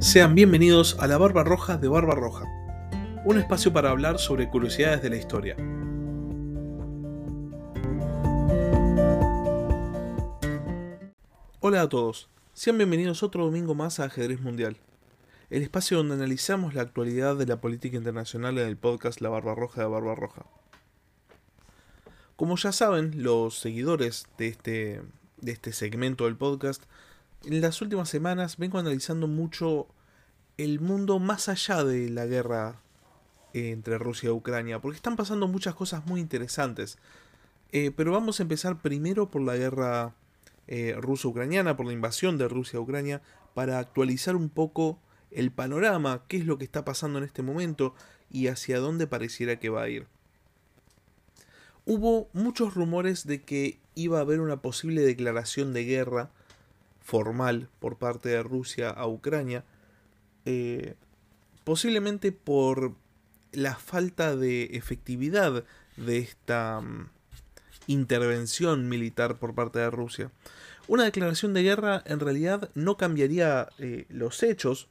Sean bienvenidos a la Barba Roja de Barba Roja, un espacio para hablar sobre curiosidades de la historia. Hola a todos, sean bienvenidos otro domingo más a Ajedrez Mundial, el espacio donde analizamos la actualidad de la política internacional en el podcast La Barba Roja de Barba Roja. Como ya saben, los seguidores de este, de este segmento del podcast, en las últimas semanas vengo analizando mucho el mundo más allá de la guerra entre Rusia y Ucrania, porque están pasando muchas cosas muy interesantes. Eh, pero vamos a empezar primero por la guerra eh, ruso-ucraniana, por la invasión de Rusia a Ucrania, para actualizar un poco el panorama, qué es lo que está pasando en este momento y hacia dónde pareciera que va a ir. Hubo muchos rumores de que iba a haber una posible declaración de guerra formal por parte de Rusia a Ucrania, eh, posiblemente por la falta de efectividad de esta mm, intervención militar por parte de Rusia. Una declaración de guerra en realidad no cambiaría eh, los hechos,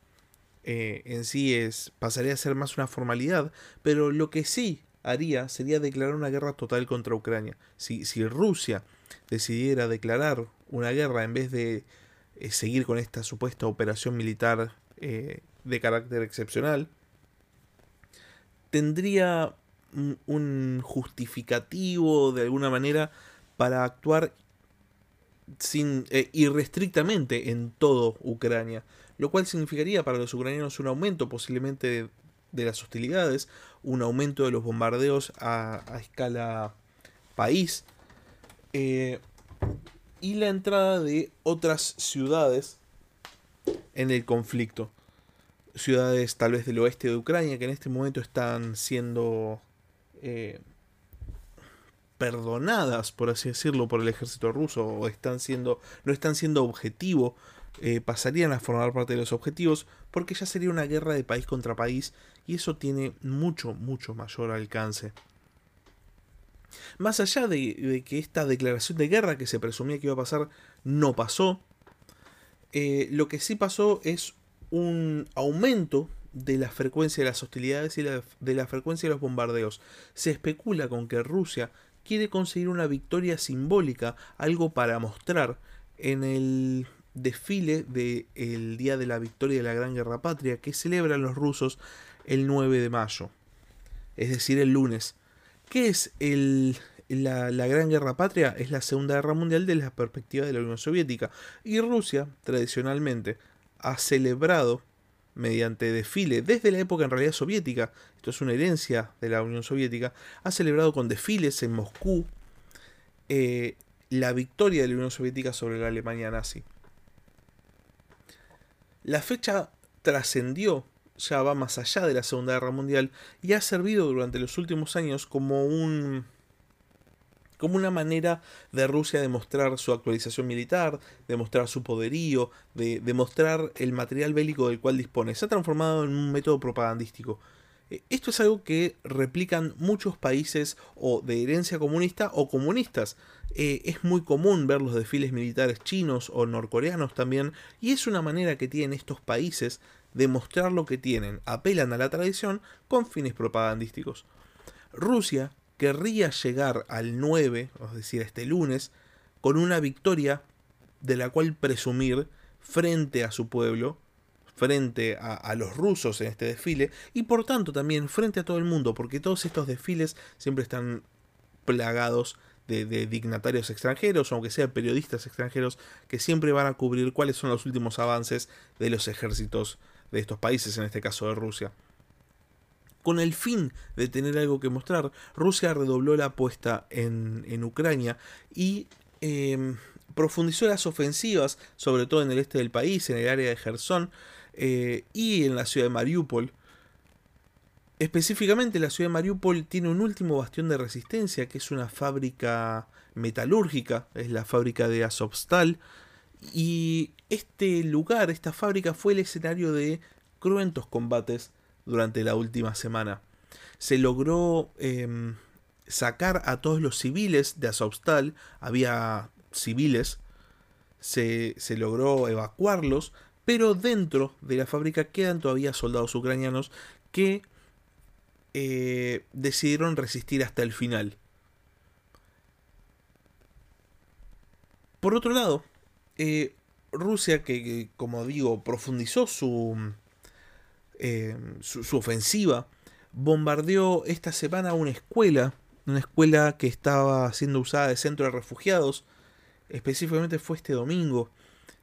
eh, en sí es, pasaría a ser más una formalidad, pero lo que sí haría sería declarar una guerra total contra Ucrania. Si, si Rusia decidiera declarar una guerra en vez de seguir con esta supuesta operación militar eh, de carácter excepcional, tendría un justificativo de alguna manera para actuar sin eh, irrestrictamente en todo Ucrania, lo cual significaría para los ucranianos un aumento posiblemente de, las hostilidades, un aumento de los bombardeos a, escala país. Eh, y la entrada de otras ciudades en el conflicto. Ciudades tal vez del oeste de Ucrania que en este momento están siendo eh, perdonadas, por así decirlo, por el ejército ruso, o están siendo, no están siendo objetivo, eh, pasarían a formar parte de los objetivos, porque ya sería una guerra de país contra país, y eso tiene mucho, mucho mayor alcance. Más allá de, que esta declaración de guerra que se presumía que iba a pasar no pasó, eh, lo que sí pasó es un aumento de la frecuencia de las hostilidades y de la frecuencia de los bombardeos. Se especula con que Rusia quiere conseguir una victoria simbólica, algo para mostrar en el desfile del Día de la Victoria de la Gran Guerra Patria que celebran los rusos el 9 de mayo, es decir, el lunes. ¿Qué es la, Gran Guerra Patria? Es la Segunda Guerra Mundial desde la perspectiva de la Unión Soviética. Y Rusia, tradicionalmente, ha celebrado mediante desfile, desde la época en realidad soviética, esto es una herencia de la Unión Soviética, ha celebrado con desfiles en Moscú eh, la victoria de la Unión Soviética sobre la Alemania nazi. La fecha trascendió ya va más allá de la Segunda Guerra Mundial y ha servido durante los últimos años como un como una manera de Rusia de mostrar su actualización militar, de mostrar su poderío, de demostrar el material bélico del cual dispone. Se ha transformado en un método propagandístico. E, esto es algo que replican muchos países o de herencia comunista o comunistas. E, es muy común ver los desfiles militares chinos o norcoreanos también, y es una manera que tienen estos países demostrar lo que tienen, apelan a la tradición con fines propagandísticos. Rusia querría llegar al 9, es decir, este lunes, con una victoria de la cual presumir frente a su pueblo, frente a, los rusos en este desfile y por tanto también frente a todo el mundo, porque todos estos desfiles siempre están plagados de, de, dignatarios extranjeros, aunque sean periodistas extranjeros, que siempre van a cubrir cuáles son los últimos avances de los ejércitos de estos países, en este caso de Rusia. Con el fin de tener algo que mostrar, Rusia redobló la apuesta en, Ucrania y em, profundizó las ofensivas, sobre todo en el este del país, en el área de Gerson eh, y en la ciudad de Mariupol. Específicamente la ciudad de Mariupol tiene un último bastión de resistencia, que es una fábrica metalúrgica, es la fábrica de Azovstal, y este lugar, esta fábrica, fue el escenario de cruentos combates durante la última semana. Se logró em, sacar a todos los civiles de Azovstal, había civiles, se, se logró evacuarlos, pero dentro de la fábrica quedan todavía soldados ucranianos que eh, decidieron resistir hasta el final. Por otro lado, eh, Rusia, que, como digo, profundizó su, eh, su, ofensiva, bombardeó esta semana una escuela, una escuela que estaba siendo usada de centro de refugiados, específicamente fue este domingo.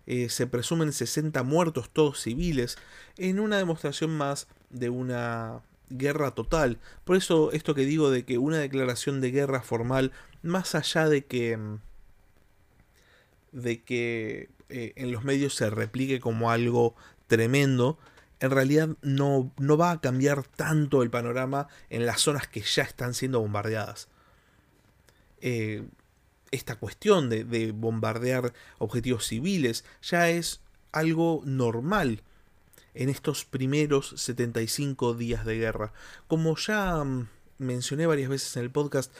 Eh, se presumen 60 muertos, todos civiles, en una demostración más de una guerra total. Por eso esto que digo de que una declaración de guerra formal, más allá de que de que eh, en los medios se replique como algo tremendo, en realidad no, no va a cambiar tanto el panorama en las zonas que ya están siendo bombardeadas. Eh, esta cuestión de, de, bombardear objetivos civiles ya es algo normal en estos primeros 75 días de guerra. Como ya mm, mencioné varias veces en el podcast,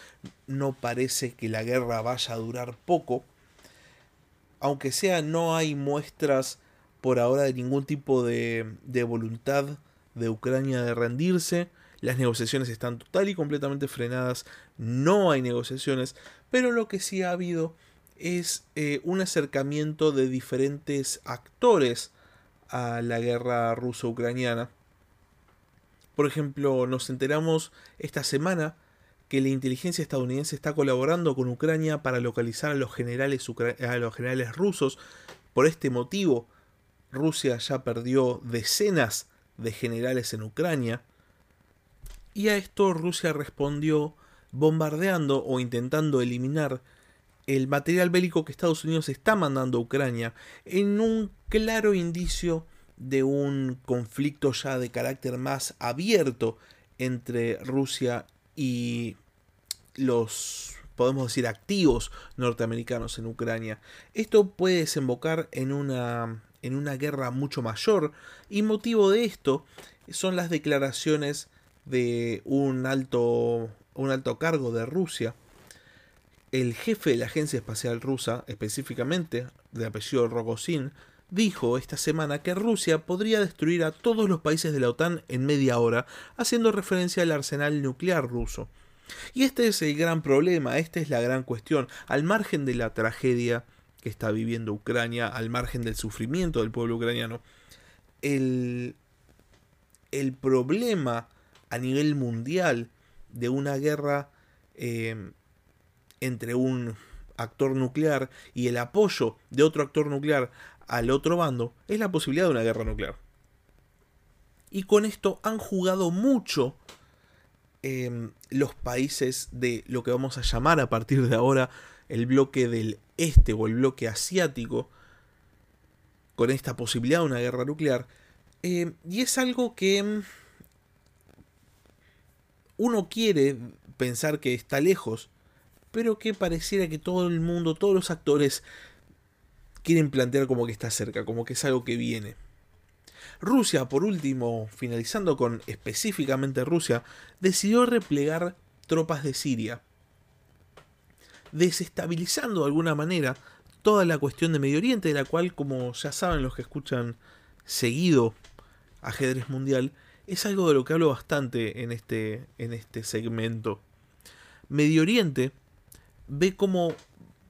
no parece que la guerra vaya a durar poco aunque sea no hay muestras por ahora de ningún tipo de, de voluntad de Ucrania de rendirse. Las negociaciones están total y completamente frenadas. No hay negociaciones. Pero lo que sí ha habido es eh, un acercamiento de diferentes actores a la guerra ruso-ucraniana. Por ejemplo, nos enteramos esta semana que la inteligencia estadounidense está colaborando con Ucrania para localizar a los generales, a los generales rusos. Por este motivo, Rusia ya perdió decenas de generales en Ucrania. Y a esto Rusia respondió bombardeando o intentando eliminar el material bélico que Estados Unidos está mandando a Ucrania en un claro indicio de un conflicto ya de carácter más abierto entre Rusia y los podemos decir activos norteamericanos en Ucrania. Esto puede desembocar en una en una guerra mucho mayor y motivo de esto son las declaraciones de un alto un alto cargo de Rusia. El jefe de la Agencia Espacial Rusa, específicamente de apellido Rogozin, dijo esta semana que Rusia podría destruir a todos los países de la OTAN en media hora, haciendo referencia al arsenal nuclear ruso. Y este es el gran problema, esta es la gran cuestión, al margen de la tragedia que está viviendo Ucrania, al margen del sufrimiento del pueblo ucraniano, el, el problema a nivel mundial de una guerra eh, entre un actor nuclear y el apoyo de otro actor nuclear al otro bando es la posibilidad de una guerra nuclear. Y con esto han jugado mucho em, los países de lo que vamos a llamar a partir de ahora el bloque del este o el bloque asiático con esta posibilidad de una guerra nuclear. Em, y es algo que em, uno quiere pensar que está lejos, pero que pareciera que todo el mundo, todos los actores quieren plantear como que está cerca, como que es algo que viene. Rusia, por último, finalizando con específicamente Rusia, decidió replegar tropas de Siria, desestabilizando de alguna manera toda la cuestión de Medio Oriente, de la cual, como ya saben los que escuchan seguido ajedrez mundial, es algo de lo que hablo bastante en este, en este segmento. Medio Oriente ve como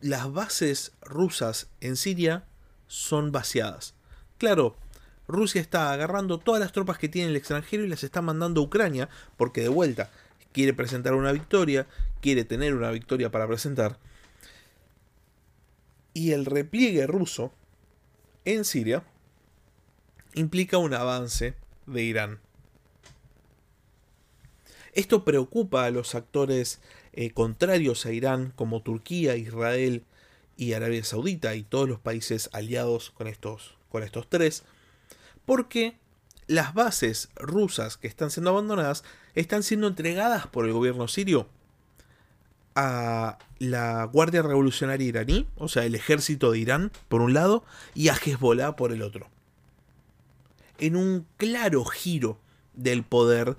las bases rusas en Siria son vaciadas. Claro, Rusia está agarrando todas las tropas que tiene en el extranjero y las está mandando a Ucrania porque de vuelta quiere presentar una victoria, quiere tener una victoria para presentar. Y el repliegue ruso en Siria implica un avance de Irán. Esto preocupa a los actores eh, contrarios a Irán como Turquía, Israel y Arabia Saudita y todos los países aliados con estos, con estos tres, porque las bases rusas que están siendo abandonadas están siendo entregadas por el gobierno sirio a la Guardia Revolucionaria iraní, o sea, el ejército de Irán, por un lado, y a Hezbollah por el otro. En un claro giro del poder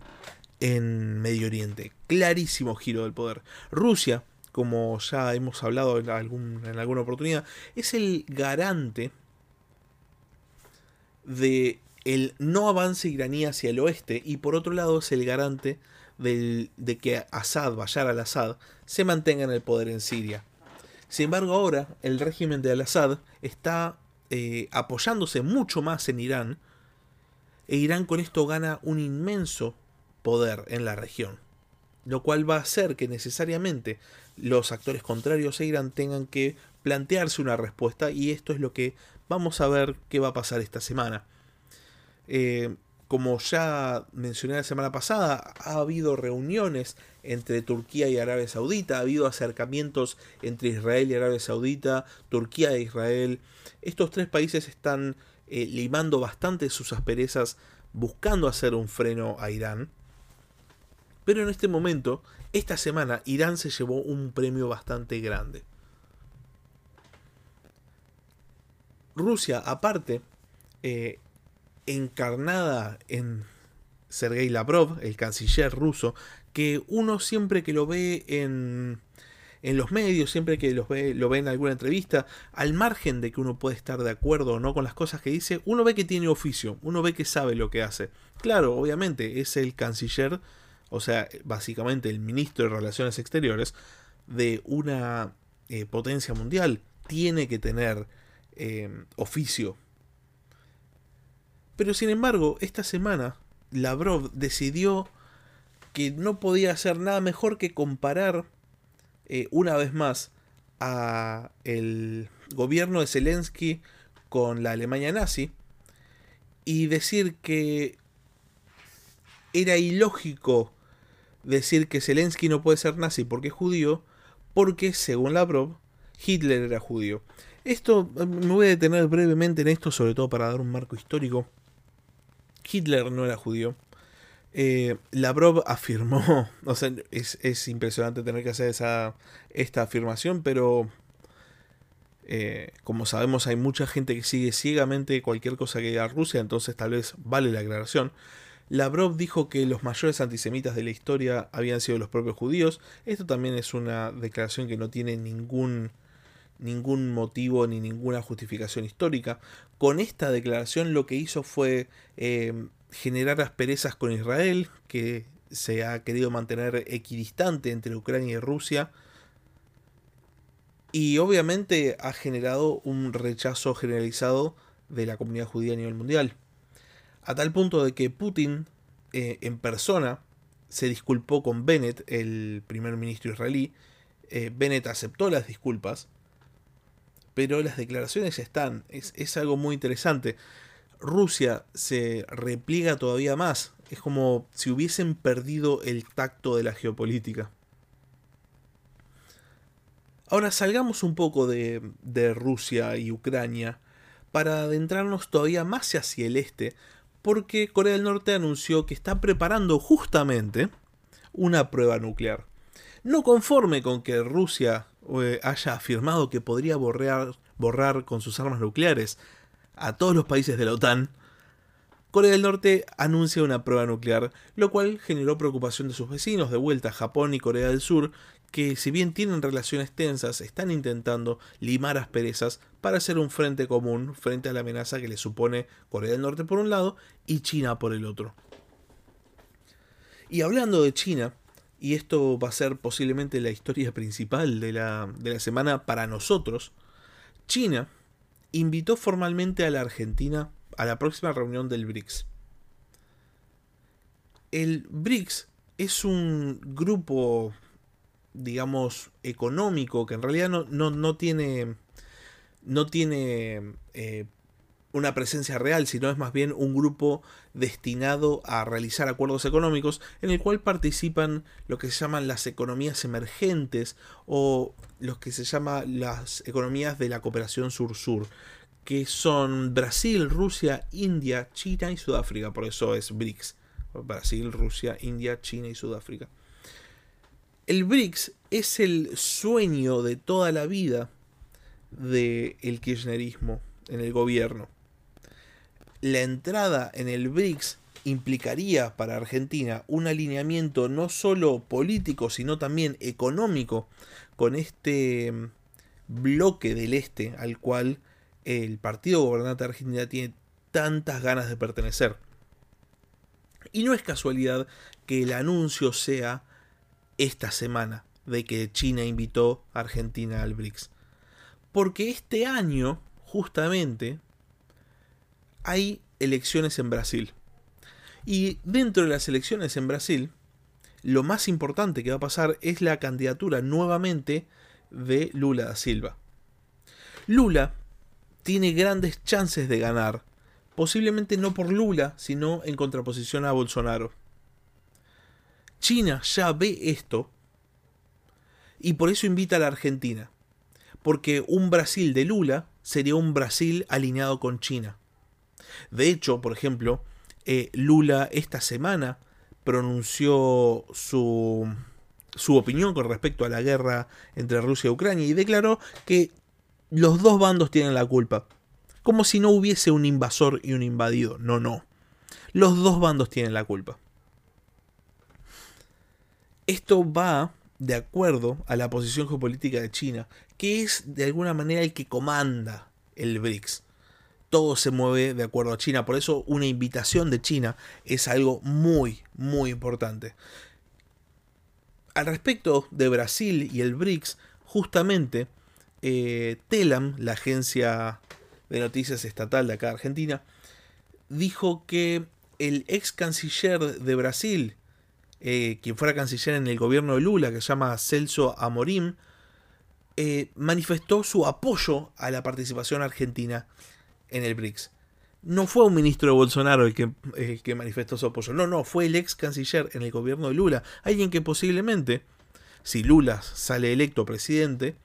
en Medio Oriente. Clarísimo giro del poder. Rusia, como ya hemos hablado en, algún, en alguna oportunidad, es el garante de el no avance iraní hacia el oeste y por otro lado es el garante de que Assad, Bashar al-Assad, se mantenga en el poder en Siria. Sin embargo, ahora el régimen de al-Assad está eh, apoyándose mucho más en Irán, e Irán con esto gana un inmenso poder en la región, lo cual va a hacer que necesariamente los actores contrarios a Irán tengan que plantearse una respuesta y esto es lo que vamos a ver qué va a pasar esta semana. Eh, como ya mencioné la semana pasada, ha habido reuniones entre Turquía y Arabia Saudita, ha habido acercamientos entre Israel y Arabia Saudita, Turquía e Israel. Estos tres países están eh, limando bastante sus asperezas buscando hacer un freno a Irán. Pero en este momento, esta semana, Irán se llevó un premio bastante grande. Rusia, aparte, eh, encarnada en Sergei Lavrov, el canciller ruso, que uno siempre que lo ve en, en los medios, siempre que ve, lo ve en alguna entrevista, al margen de que uno puede estar de acuerdo o no con las cosas que dice, uno ve que tiene oficio, uno ve que sabe lo que hace. Claro, obviamente es el canciller, o sea, básicamente el ministro de Relaciones Exteriores de una eh, potencia mundial, tiene que tener eh, oficio. Pero sin embargo, esta semana Lavrov decidió que no podía hacer nada mejor que comparar eh, una vez más a el gobierno de Zelensky con la Alemania nazi y decir que era ilógico decir que Zelensky no puede ser nazi porque es judío, porque según Lavrov, Hitler era judío. Esto me voy a detener brevemente en esto, sobre todo para dar un marco histórico. Hitler no era judío. Eh, Lavrov afirmó, o sea, es, impresionante tener que hacer esa, esta afirmación, pero eh, como sabemos hay mucha gente que sigue ciegamente cualquier cosa que diga Rusia, entonces tal vez vale la aclaración. Lavrov dijo que los mayores antisemitas de la historia habían sido los propios judíos. Esto también es una declaración que no tiene ningún, ningún motivo ni ninguna justificación histórica. Con esta declaración lo que hizo fue eh, generar asperezas con Israel, que se ha querido mantener equidistante entre Ucrania y Rusia. Y obviamente ha generado un rechazo generalizado de la comunidad judía a nivel mundial. A tal punto de que Putin eh, en persona se disculpó con Bennett, el primer ministro israelí. Eh, Bennett aceptó las disculpas pero las declaraciones están. Es, algo muy interesante. Rusia se repliega todavía más. Es como si hubiesen perdido el tacto de la geopolítica. Ahora salgamos un poco de, de, Rusia y Ucrania para adentrarnos todavía más hacia el este, porque Corea del Norte anunció que está preparando justamente una prueba nuclear. No conforme con que Rusia eh, haya afirmado que podría borrar, borrar con sus armas nucleares a todos los países de la OTAN, Corea del Norte anuncia una prueba nuclear, lo cual generó preocupación de sus vecinos, de vuelta Japón y Corea del Sur, que si bien tienen relaciones tensas, están intentando limar asperezas para hacer un frente común frente a la amenaza que le supone Corea del Norte por un lado y China por el otro. Y hablando de China, y esto va a ser posiblemente la historia principal de la, de la semana para nosotros, China invitó formalmente a la Argentina a la próxima reunión del BRICS. El BRICS es un grupo, digamos, económico que en realidad no, no, tiene, no tiene eh, una presencia real, sino es más bien un grupo destinado a realizar acuerdos económicos en el cual participan lo que se llaman las economías emergentes o los que se llaman las economías de la cooperación sur-sur, que son Brasil, Rusia, India, China y Sudáfrica, por eso es BRICS. Brasil, Rusia, India, China y Sudáfrica. El BRICS es el sueño de toda la vida del kirchnerismo en el gobierno la entrada en el BRICS implicaría para Argentina un alineamiento no solo político, sino también económico con este bloque del este al cual el partido gobernante de Argentina tiene tantas ganas de pertenecer. Y no es casualidad que el anuncio sea esta semana de que China invitó a Argentina al BRICS. Porque este año, justamente, hay elecciones en Brasil. Y dentro de las elecciones en Brasil, lo más importante que va a pasar es la candidatura nuevamente de Lula da Silva. Lula tiene grandes chances de ganar, posiblemente no por Lula, sino en contraposición a Bolsonaro. China ya ve esto y por eso invita a la Argentina, porque un Brasil de Lula sería un Brasil alineado con China. De hecho, por ejemplo, eh, Lula esta semana pronunció su, su opinión con respecto a la guerra entre Rusia y Ucrania y declaró que los dos bandos tienen la culpa. Como si no hubiese un invasor y un invadido. No, no. Los dos bandos tienen la culpa. Esto va de acuerdo a la posición geopolítica de China, que es de alguna manera el que comanda el BRICS. Todo se mueve de acuerdo a China, por eso una invitación de China es algo muy, muy importante. Al respecto de Brasil y el BRICS, justamente eh, Telam, la agencia de noticias estatal de acá de Argentina, dijo que el ex canciller de Brasil, eh, quien fuera canciller en el gobierno de Lula, que se llama Celso Amorim, eh, manifestó su apoyo a la participación argentina en el BRICS. No fue un ministro de Bolsonaro el que, el que manifestó su apoyo, no, no, fue el ex canciller en el gobierno de Lula, alguien que posiblemente, si Lula sale electo presidente,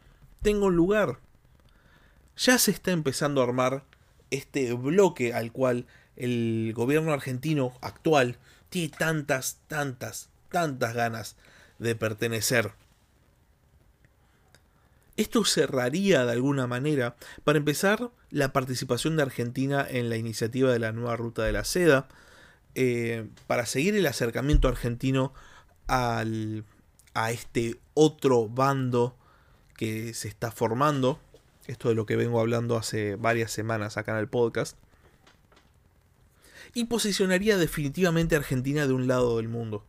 tenga un lugar. Ya se está empezando a armar este bloque al cual el gobierno argentino actual tiene tantas, tantas, tantas ganas de pertenecer. Esto cerraría de alguna manera, para empezar, la participación de Argentina en la iniciativa de la nueva ruta de la seda, eh, para seguir el acercamiento argentino al, a este otro bando que se está formando, esto de lo que vengo hablando hace varias semanas acá en el podcast, y posicionaría definitivamente a Argentina de un lado del mundo.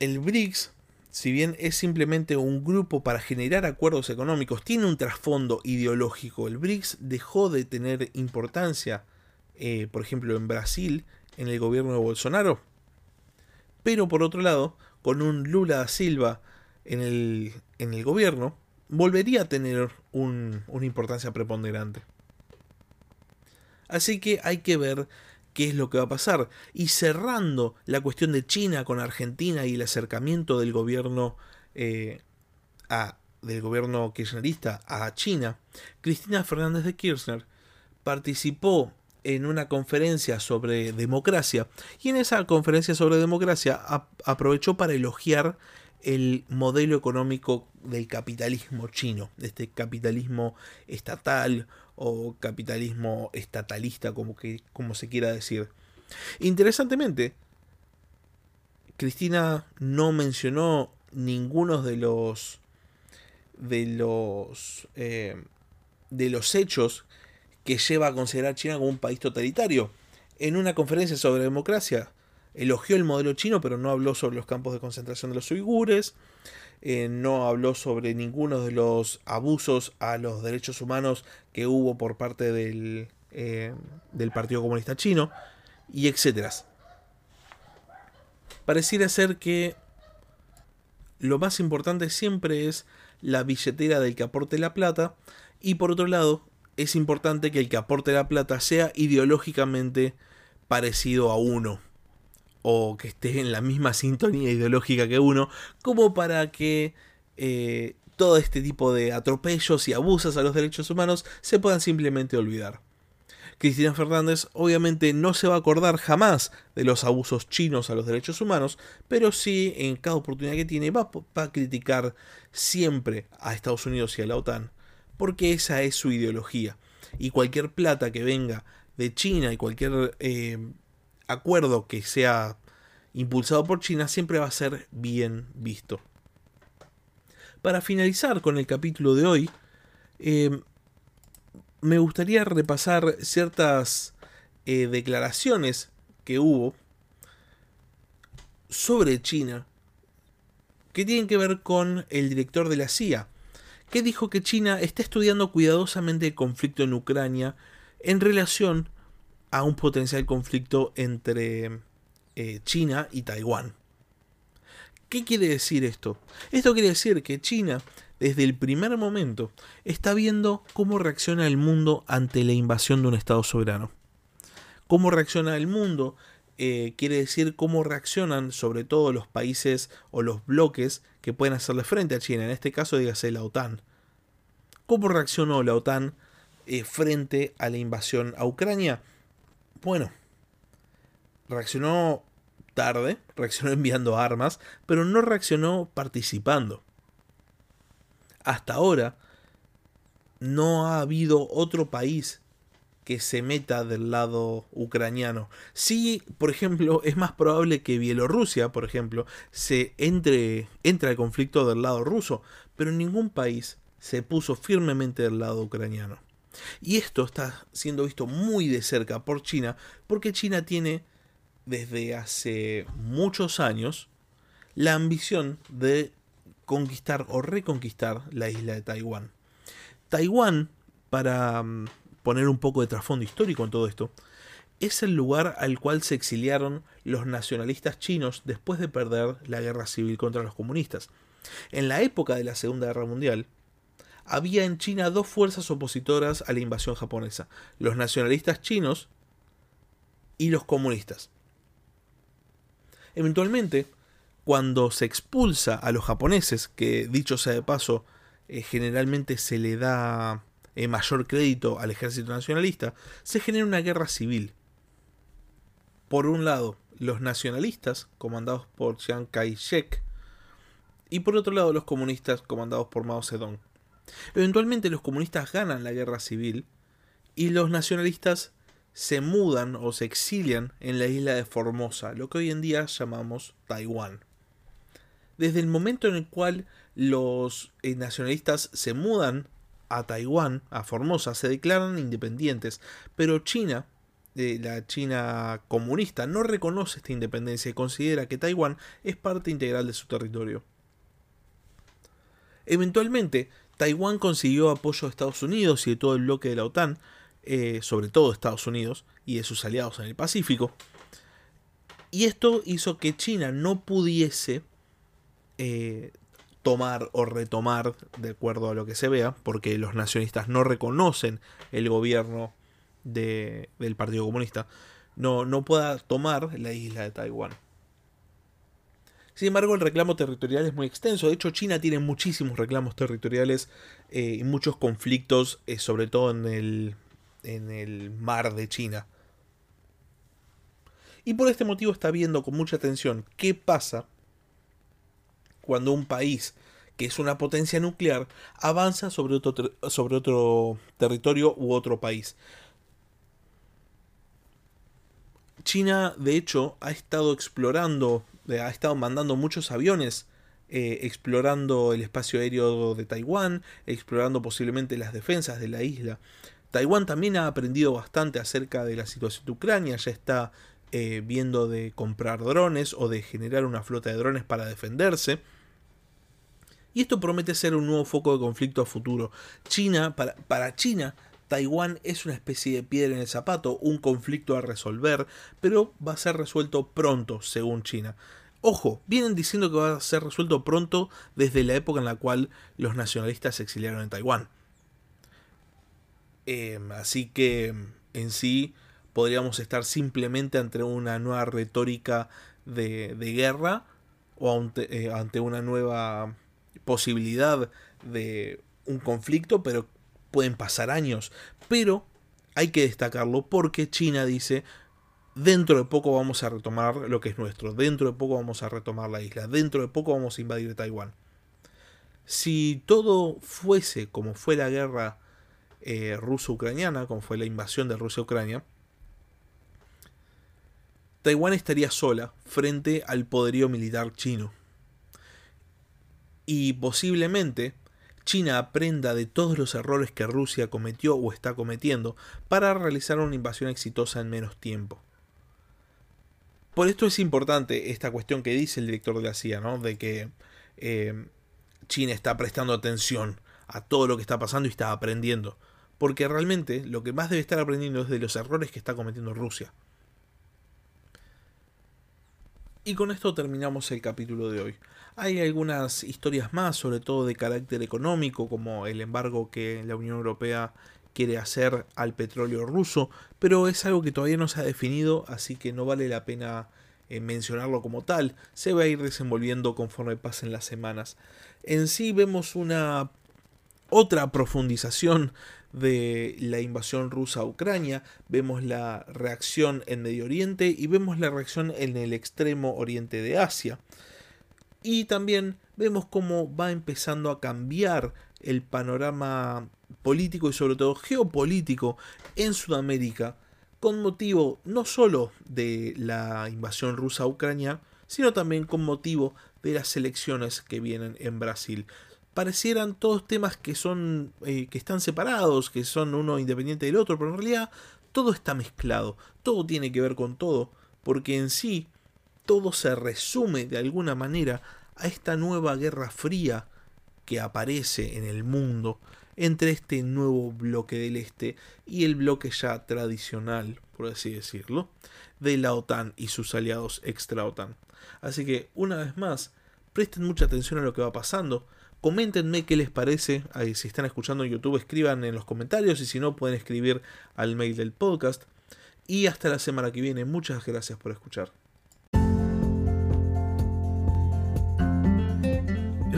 El BRICS, si bien es simplemente un grupo para generar acuerdos económicos, tiene un trasfondo ideológico. El BRICS dejó de tener importancia, eh, por ejemplo, en Brasil, en el gobierno de Bolsonaro. Pero por otro lado, con un Lula da Silva en el, en el gobierno, volvería a tener una importancia preponderante. Así que hay que ver qué es lo que va a pasar. Y cerrando la cuestión de China con Argentina y el acercamiento del gobierno eh, del gobierno kirchnerista a China, Cristina Fernández de Kirchner participó en una conferencia sobre democracia y en esa conferencia sobre democracia aprovechó para elogiar el modelo económico del capitalismo chino, de este capitalismo estatal o capitalismo estatalista, como, que, como se quiera decir. Interesantemente, Cristina no mencionó ninguno de los de los eh, de los hechos que lleva a considerar China como un país totalitario. En una conferencia sobre democracia, elogió el modelo chino, pero no habló sobre los campos de concentración de los uigures, eh, no habló sobre ninguno de los abusos a los derechos humanos que hubo por parte del, eh, del Partido Comunista Chino, y etcétera. Pareciera ser que lo más importante siempre es la billetera del que aporte la plata, y por otro lado, es importante que el que aporte la plata sea ideológicamente parecido a uno o que esté en la misma sintonía ideológica que uno, como para que eh, todo este tipo de atropellos y abusos a los derechos humanos se puedan simplemente olvidar. Cristina Fernández obviamente no se va a acordar jamás de los abusos chinos a los derechos humanos, pero sí en cada oportunidad que tiene va, a criticar siempre a Estados Unidos y a la OTAN, porque esa es su ideología. Y cualquier plata que venga de China y cualquier eh, acuerdo que sea impulsado por China siempre va a ser bien visto. Para finalizar con el capítulo de hoy, em, me gustaría repasar ciertas eh, declaraciones que hubo sobre China que tienen que ver con el director de la CIA, que dijo que China está estudiando cuidadosamente el conflicto en Ucrania en relación a un potencial conflicto entre eh, China y Taiwán. ¿Qué quiere decir esto? Esto quiere decir que China, desde el primer momento, está viendo cómo reacciona el mundo ante la invasión de un Estado soberano. Cómo reacciona el mundo eh, quiere decir cómo reaccionan sobre todo los países o los bloques que pueden hacerle frente a China. En este caso, dígase la OTAN. ¿Cómo reaccionó la OTAN eh, frente a la invasión a Ucrania? Bueno, reaccionó tarde, reaccionó enviando armas, pero no reaccionó participando. Hasta ahora no ha habido otro país que se meta del lado ucraniano. Sí, por ejemplo, es más probable que Bielorrusia, por ejemplo, se entre, entre al conflicto del lado ruso, pero ningún país se puso firmemente del lado ucraniano. Y esto está siendo visto muy de cerca por China, porque China tiene desde hace muchos años la ambición de conquistar o reconquistar la isla de Taiwán. Taiwán, para mm, poner un poco de trasfondo histórico en todo esto, es el lugar al cual se exiliaron los nacionalistas chinos después de perder la guerra civil contra los comunistas. En la época de la Segunda Guerra Mundial, había en China dos fuerzas opositoras a la invasión japonesa, los nacionalistas chinos y los comunistas. Eventualmente, cuando se expulsa a los japoneses, que dicho sea de paso, eh, generalmente se le da eh, mayor crédito al ejército nacionalista, se genera una guerra civil. Por un lado, los nacionalistas, comandados por Chiang Kai-shek, y por otro lado, los comunistas, comandados por Mao Zedong. Eventualmente los comunistas ganan la guerra civil y los nacionalistas se mudan o se exilian en la isla de Formosa, lo que hoy en día llamamos Taiwán. Desde el momento en el cual los eh, nacionalistas se mudan a Taiwán, a Formosa, se declaran independientes, pero China, eh, la China comunista, no reconoce esta independencia y considera que Taiwán es parte integral de su territorio. Eventualmente, Taiwán consiguió apoyo de Estados Unidos y de todo el bloque de la OTAN, eh, sobre todo Estados Unidos y de sus aliados en el Pacífico. Y esto hizo que China no pudiese eh, tomar o retomar, de acuerdo a lo que se vea, porque los nacionalistas no reconocen el gobierno del Partido Comunista, no, no pueda tomar la isla de Taiwán. Sin embargo, el reclamo territorial es muy extenso. De hecho, China tiene muchísimos reclamos territoriales eh, y muchos conflictos, eh, sobre todo en el, en el mar de China. Y por este motivo está viendo con mucha atención qué pasa cuando un país que es una potencia nuclear avanza sobre otro, sobre otro territorio u otro país. China, de hecho, ha estado explorando ha estado mandando muchos aviones eh, explorando el espacio aéreo de Taiwán, explorando posiblemente las defensas de la isla. Taiwán también ha aprendido bastante acerca de la situación de Ucrania, ya está eh, viendo de comprar drones o de generar una flota de drones para defenderse. Y esto promete ser un nuevo foco de conflicto a futuro. China, para, para China, Taiwán es una especie de piedra en el zapato, un conflicto a resolver, pero va a ser resuelto pronto, según China. Ojo, vienen diciendo que va a ser resuelto pronto desde la época en la cual los nacionalistas se exiliaron en Taiwán. Em, así que en sí podríamos estar simplemente ante una nueva retórica de, guerra o eh, ante una nueva posibilidad de un conflicto, pero pueden pasar años. Pero hay que destacarlo porque China dice Dentro de poco vamos a retomar lo que es nuestro. Dentro de poco vamos a retomar la isla. Dentro de poco vamos a invadir Taiwán. Si todo fuese como fue la guerra eh, ruso-ucraniana, como fue la invasión de Rusia-Ucrania, Taiwán estaría sola frente al poderío militar chino. Y posiblemente China aprenda de todos los errores que Rusia cometió o está cometiendo para realizar una invasión exitosa en menos tiempo. Por esto es importante esta cuestión que dice el director de la CIA, ¿no? De que eh, China está prestando atención a todo lo que está pasando y está aprendiendo. Porque realmente lo que más debe estar aprendiendo es de los errores que está cometiendo Rusia. Y con esto terminamos el capítulo de hoy. Hay algunas historias más, sobre todo de carácter económico, como el embargo que la Unión Europea quiere hacer al petróleo ruso, pero es algo que todavía no se ha definido, así que no vale la pena eh, mencionarlo como tal, se va a ir desenvolviendo conforme pasen las semanas. En sí vemos una otra profundización de la invasión rusa a Ucrania, vemos la reacción en Medio Oriente y vemos la reacción en el extremo oriente de Asia. Y también vemos cómo va empezando a cambiar el panorama político y sobre todo geopolítico en Sudamérica con motivo no solo de la invasión rusa a Ucrania, sino también con motivo de las elecciones que vienen en Brasil. Parecieran todos temas que son eh, que están separados, que son uno independiente del otro, pero en realidad todo está mezclado, todo tiene que ver con todo, porque en sí todo se resume de alguna manera a esta nueva guerra fría que aparece en el mundo entre este nuevo bloque del este y el bloque ya tradicional, por así decirlo, de la OTAN y sus aliados extra OTAN. Así que, una vez más, presten mucha atención a lo que va pasando. Coméntenme qué les parece. Si están escuchando en YouTube, escriban en los comentarios y si no, pueden escribir al mail del podcast. Y hasta la semana que viene. Muchas gracias por escuchar.